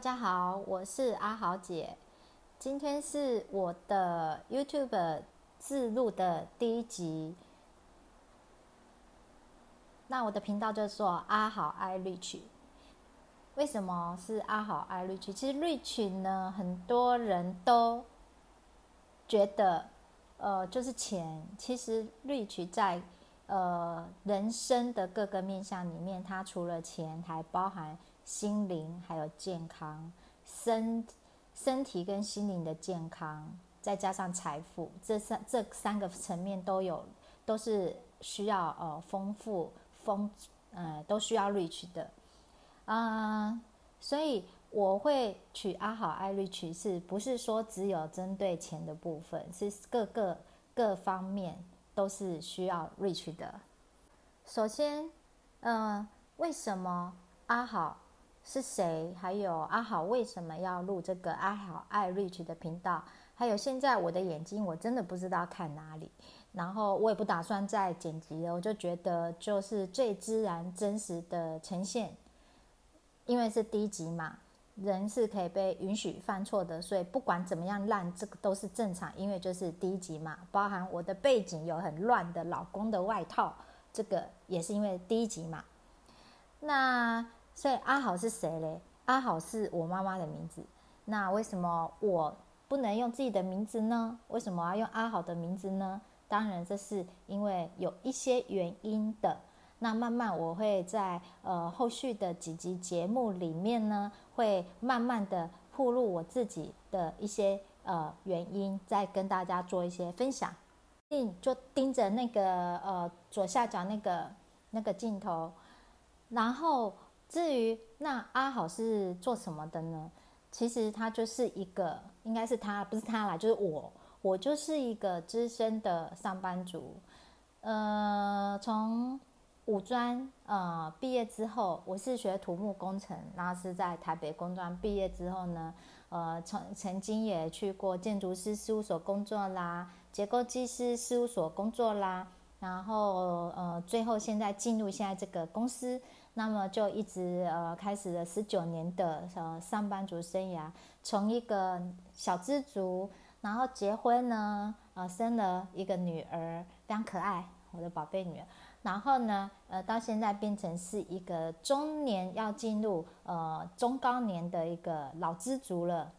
大家好，我是阿豪姐。今天是我的 YouTube 自录的第一集。那我的频道就做阿豪爱 Rich。为什么是阿豪爱 Rich？其实 Rich 呢，很多人都觉得，呃，就是钱。其实 Rich 在呃人生的各个面向里面，它除了钱，还包含。心灵还有健康，身身体跟心灵的健康，再加上财富，这三这三个层面都有，都是需要呃丰富丰呃都需要 reach 的，啊、所以我会取阿好爱 rich，是不是说只有针对钱的部分，是各个各方面都是需要 reach 的。首先，呃，为什么阿好？是谁？还有阿豪为什么要录这个阿豪爱 Rich 的频道？还有现在我的眼睛我真的不知道看哪里，然后我也不打算再剪辑了，我就觉得就是最自然真实的呈现，因为是第一集嘛，人是可以被允许犯错的，所以不管怎么样烂，这个都是正常，因为就是第一集嘛，包含我的背景有很乱的老公的外套，这个也是因为第一集嘛，那。所以阿豪是谁嘞？阿豪是我妈妈的名字。那为什么我不能用自己的名字呢？为什么要用阿豪的名字呢？当然这是因为有一些原因的。那慢慢我会在呃后续的几集节目里面呢，会慢慢的铺路我自己的一些呃原因，再跟大家做一些分享。定就盯着那个呃左下角那个那个镜头，然后。至于那阿好是做什么的呢？其实他就是一个，应该是他，不是他啦，就是我，我就是一个资深的上班族。呃，从五专呃毕业之后，我是学土木工程，然后是在台北工专毕业之后呢，呃，曾曾经也去过建筑师事务所工作啦，结构技师事务所工作啦，然后呃，最后现在进入现在这个公司。那么就一直呃开始了十九年的呃上班族生涯，从一个小资族，然后结婚呢，呃生了一个女儿，非常可爱，我的宝贝女儿。然后呢，呃到现在变成是一个中年要进入呃中高年的一个老资族了。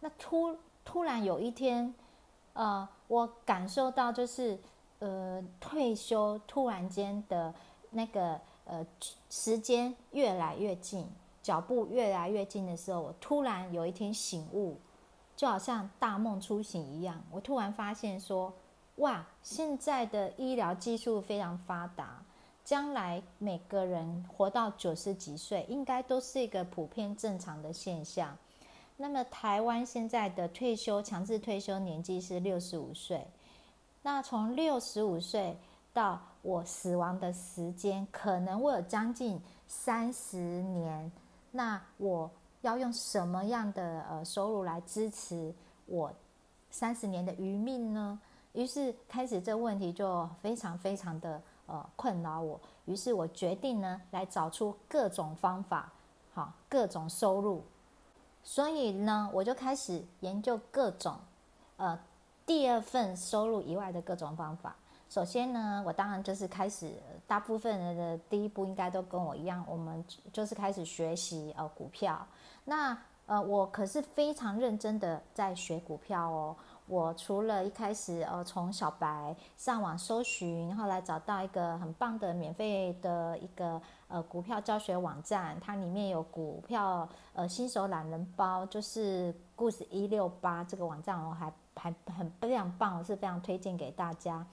那突突然有一天，呃我感受到就是。呃，退休突然间的那个呃时间越来越近，脚步越来越近的时候，我突然有一天醒悟，就好像大梦初醒一样。我突然发现说，哇，现在的医疗技术非常发达，将来每个人活到九十几岁，应该都是一个普遍正常的现象。那么台湾现在的退休强制退休年纪是六十五岁。那从六十五岁到我死亡的时间，可能我有将近三十年。那我要用什么样的呃收入来支持我三十年的余命呢？于是开始这问题就非常非常的呃困扰我。于是我决定呢，来找出各种方法，好，各种收入。所以呢，我就开始研究各种呃。第二份收入以外的各种方法。首先呢，我当然就是开始，大部分人的第一步应该都跟我一样，我们就是开始学习呃股票。那呃，我可是非常认真的在学股票哦。我除了一开始呃从小白上网搜寻，后来找到一个很棒的免费的一个呃股票教学网站，它里面有股票呃新手懒人包，就是故事一六八这个网站我还。还很非常棒，我是非常推荐给大家。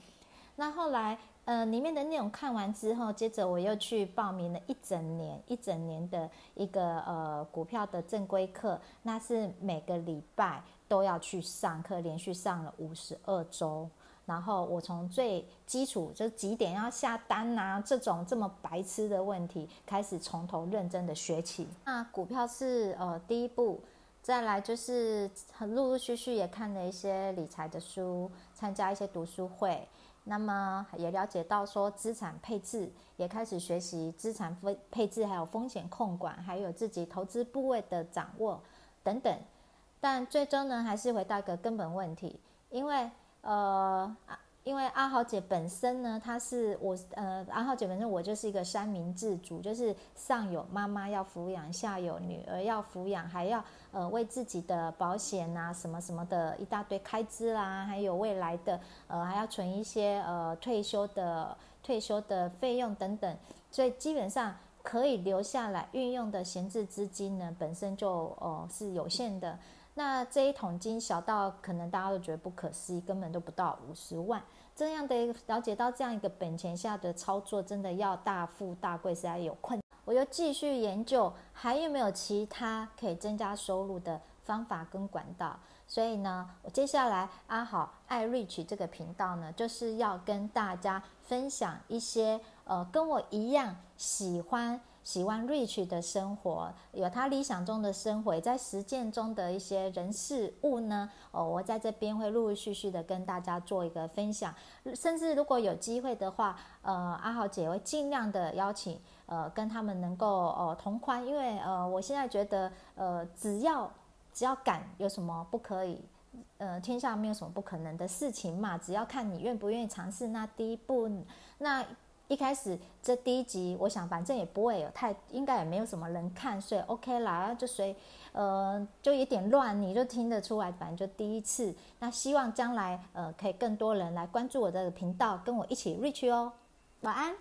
那后来，呃，里面的内容看完之后，接着我又去报名了一整年、一整年的一个呃股票的正规课，那是每个礼拜都要去上课，连续上了五十二周。然后我从最基础，就几点要下单啊，这种这么白痴的问题，开始从头认真的学起。那股票是呃第一步。再来就是很陆陆续续也看了一些理财的书，参加一些读书会，那么也了解到说资产配置，也开始学习资产分配置，还有风险控管，还有自己投资部位的掌握等等。但最终呢，还是回到一个根本问题，因为呃。因为阿豪姐本身呢，她是我呃，阿豪姐本身我就是一个三明治族，就是上有妈妈要抚养，下有女儿要抚养，还要呃为自己的保险啊什么什么的一大堆开支啦、啊，还有未来的呃还要存一些呃退休的退休的费用等等，所以基本上可以留下来运用的闲置资金呢，本身就哦、呃、是有限的。那这一桶金小到可能大家都觉得不可思议，根本都不到五十万。这样的了解到这样一个本钱下的操作，真的要大富大贵实在有困难。我又继续研究还有没有其他可以增加收入的方法跟管道。所以呢，我接下来阿好爱 Rich 这个频道呢，就是要跟大家分享一些呃跟我一样喜欢。喜欢 Rich 的生活，有他理想中的生活，在实践中的一些人事物呢，哦，我在这边会陆陆续续的跟大家做一个分享，甚至如果有机会的话，呃，阿豪姐会尽量的邀请，呃，跟他们能够哦同宽，因为呃，我现在觉得，呃，只要只要敢，有什么不可以？呃，天下没有什么不可能的事情嘛，只要看你愿不愿意尝试那第一步，那。一开始这第一集，我想反正也不会有太，应该也没有什么人看，所以 OK 啦，就随，呃，就有点乱，你就听得出来，反正就第一次。那希望将来呃可以更多人来关注我的频道，跟我一起 reach 哦。晚安。